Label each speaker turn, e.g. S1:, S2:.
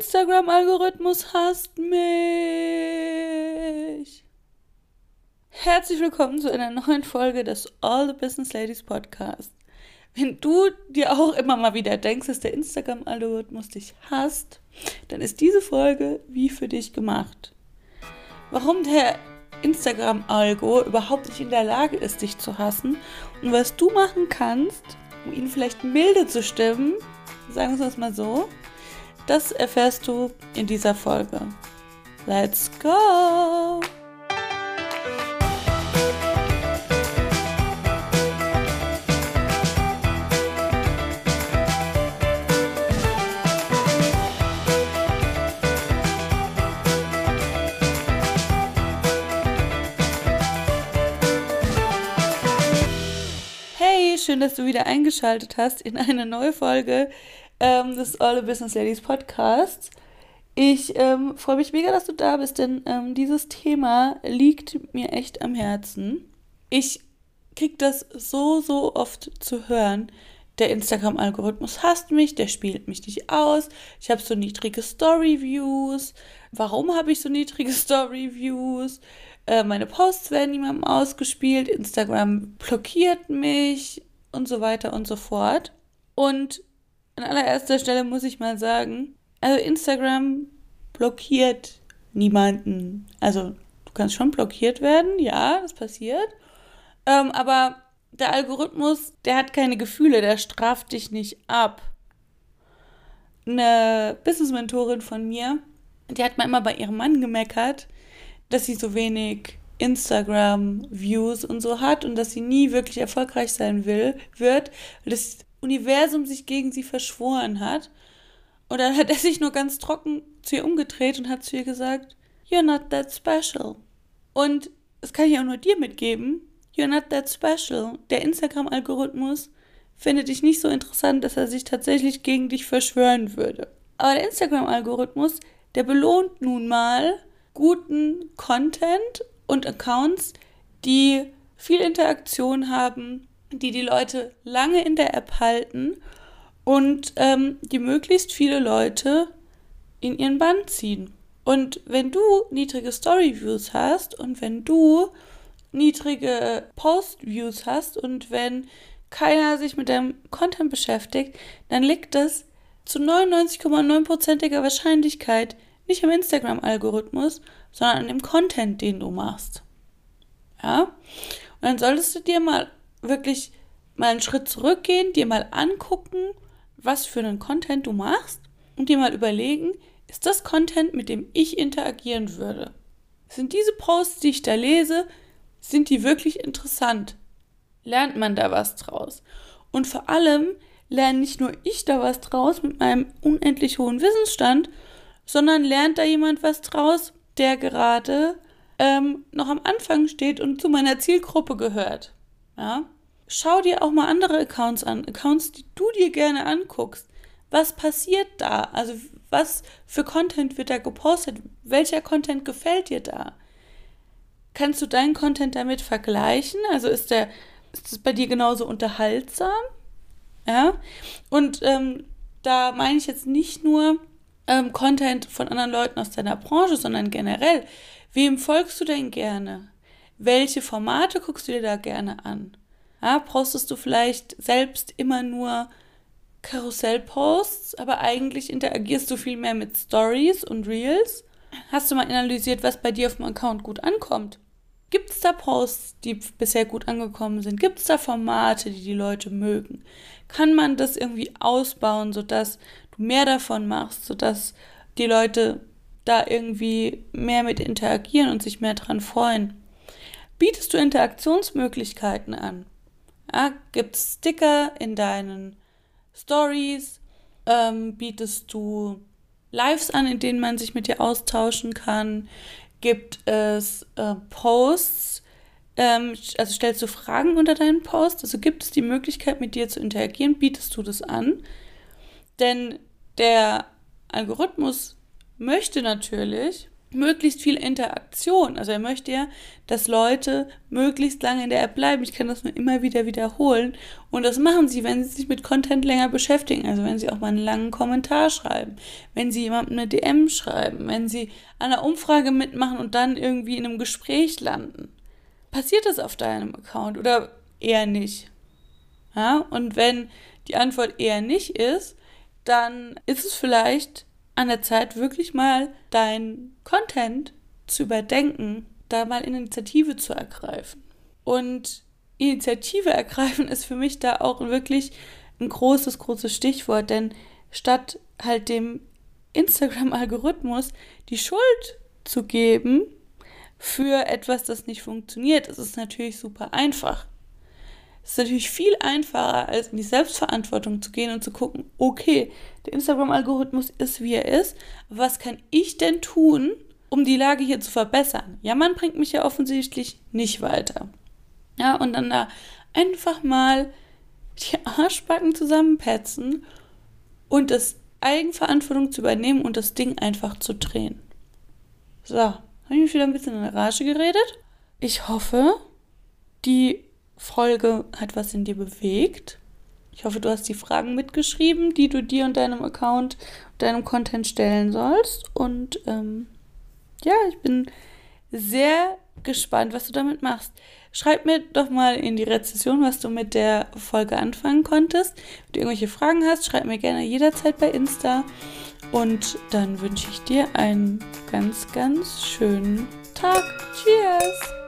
S1: Instagram-Algorithmus hasst mich. Herzlich willkommen zu einer neuen Folge des All the Business Ladies Podcast. Wenn du dir auch immer mal wieder denkst, dass der Instagram-Algorithmus dich hasst, dann ist diese Folge wie für dich gemacht. Warum der Instagram-Algo überhaupt nicht in der Lage ist, dich zu hassen und was du machen kannst, um ihn vielleicht milde zu stimmen, sagen wir es mal so, das erfährst du in dieser Folge. Let's go! Hey, schön, dass du wieder eingeschaltet hast in eine neue Folge ähm, des All the Business Ladies Podcasts. Ich ähm, freue mich mega, dass du da bist, denn ähm, dieses Thema liegt mir echt am Herzen. Ich krieg das so, so oft zu hören. Der Instagram-Algorithmus hasst mich, der spielt mich nicht aus. Ich habe so niedrige Story-Views. Warum habe ich so niedrige Story-Views? Äh, meine Posts werden niemandem ausgespielt. Instagram blockiert mich und so weiter und so fort. Und an allererster Stelle muss ich mal sagen, also Instagram blockiert niemanden. Also du kannst schon blockiert werden, ja, das passiert. Ähm, aber der Algorithmus, der hat keine Gefühle, der straft dich nicht ab. Eine Business-Mentorin von mir, die hat mal immer bei ihrem Mann gemeckert, dass sie so wenig Instagram-Views und so hat und dass sie nie wirklich erfolgreich sein will, wird, weil das Universum sich gegen sie verschworen hat. Und dann hat er sich nur ganz trocken zu ihr umgedreht und hat zu ihr gesagt, You're not that special. Und das kann ich auch nur dir mitgeben. You're not that special. Der Instagram-Algorithmus findet dich nicht so interessant, dass er sich tatsächlich gegen dich verschwören würde. Aber der Instagram-Algorithmus, der belohnt nun mal guten Content und Accounts, die viel Interaktion haben, die die Leute lange in der App halten und ähm, die möglichst viele Leute in ihren Bann ziehen. Und wenn du niedrige Story-Views hast und wenn du niedrige Post-Views hast und wenn keiner sich mit deinem Content beschäftigt, dann liegt das zu 99,9%iger Wahrscheinlichkeit nicht am Instagram-Algorithmus, sondern an dem Content, den du machst. Ja? Und dann solltest du dir mal wirklich mal einen Schritt zurückgehen, dir mal angucken, was für einen Content du machst und dir mal überlegen, ist das Content, mit dem ich interagieren würde? Sind diese Posts, die ich da lese, sind die wirklich interessant? Lernt man da was draus? Und vor allem lerne nicht nur ich da was draus mit meinem unendlich hohen Wissensstand, sondern lernt da jemand was draus, der gerade ähm, noch am Anfang steht und zu meiner Zielgruppe gehört. Ja? Schau dir auch mal andere Accounts an, Accounts, die du dir gerne anguckst. Was passiert da? Also was für Content wird da gepostet? Welcher Content gefällt dir da? Kannst du deinen Content damit vergleichen? Also ist der, ist es bei dir genauso unterhaltsam? Ja. Und ähm, da meine ich jetzt nicht nur ähm, Content von anderen Leuten aus deiner Branche, sondern generell. Wem folgst du denn gerne? Welche Formate guckst du dir da gerne an? Ja, postest du vielleicht selbst immer nur Karussellposts, aber eigentlich interagierst du viel mehr mit Stories und Reels? Hast du mal analysiert, was bei dir auf dem Account gut ankommt? Gibt es da Posts, die bisher gut angekommen sind? Gibt es da Formate, die die Leute mögen? Kann man das irgendwie ausbauen, sodass du mehr davon machst, sodass die Leute da irgendwie mehr mit interagieren und sich mehr dran freuen? Bietest du Interaktionsmöglichkeiten an? Ja, Gibt es Sticker in deinen Stories? Ähm, bietest du Lives an, in denen man sich mit dir austauschen kann? Gibt es äh, Posts? Ähm, also stellst du Fragen unter deinen Posts? Also gibt es die Möglichkeit, mit dir zu interagieren? Bietest du das an? Denn der Algorithmus möchte natürlich, möglichst viel Interaktion. Also er möchte ja, dass Leute möglichst lange in der App bleiben. Ich kann das nur immer wieder wiederholen. Und das machen sie, wenn sie sich mit Content länger beschäftigen. Also wenn sie auch mal einen langen Kommentar schreiben, wenn sie jemandem eine DM schreiben, wenn sie an einer Umfrage mitmachen und dann irgendwie in einem Gespräch landen. Passiert das auf deinem Account oder eher nicht? Ja, und wenn die Antwort eher nicht ist, dann ist es vielleicht an der Zeit, wirklich mal dein Content zu überdenken, da mal Initiative zu ergreifen. Und Initiative ergreifen ist für mich da auch wirklich ein großes, großes Stichwort, denn statt halt dem Instagram-Algorithmus die Schuld zu geben für etwas, das nicht funktioniert, ist es natürlich super einfach. Es ist natürlich viel einfacher, als in die Selbstverantwortung zu gehen und zu gucken, okay, der Instagram-Algorithmus ist, wie er ist. Was kann ich denn tun, um die Lage hier zu verbessern? Ja, man bringt mich ja offensichtlich nicht weiter. Ja, und dann da einfach mal die Arschbacken zusammenpetzen und das Eigenverantwortung zu übernehmen und das Ding einfach zu drehen. So, habe ich mich wieder ein bisschen in der Rage geredet. Ich hoffe, die Folge hat was in dir bewegt. Ich hoffe, du hast die Fragen mitgeschrieben, die du dir und deinem Account, deinem Content stellen sollst. Und ähm, ja, ich bin sehr gespannt, was du damit machst. Schreib mir doch mal in die Rezession, was du mit der Folge anfangen konntest. Wenn du irgendwelche Fragen hast, schreib mir gerne jederzeit bei Insta. Und dann wünsche ich dir einen ganz, ganz schönen Tag. Cheers!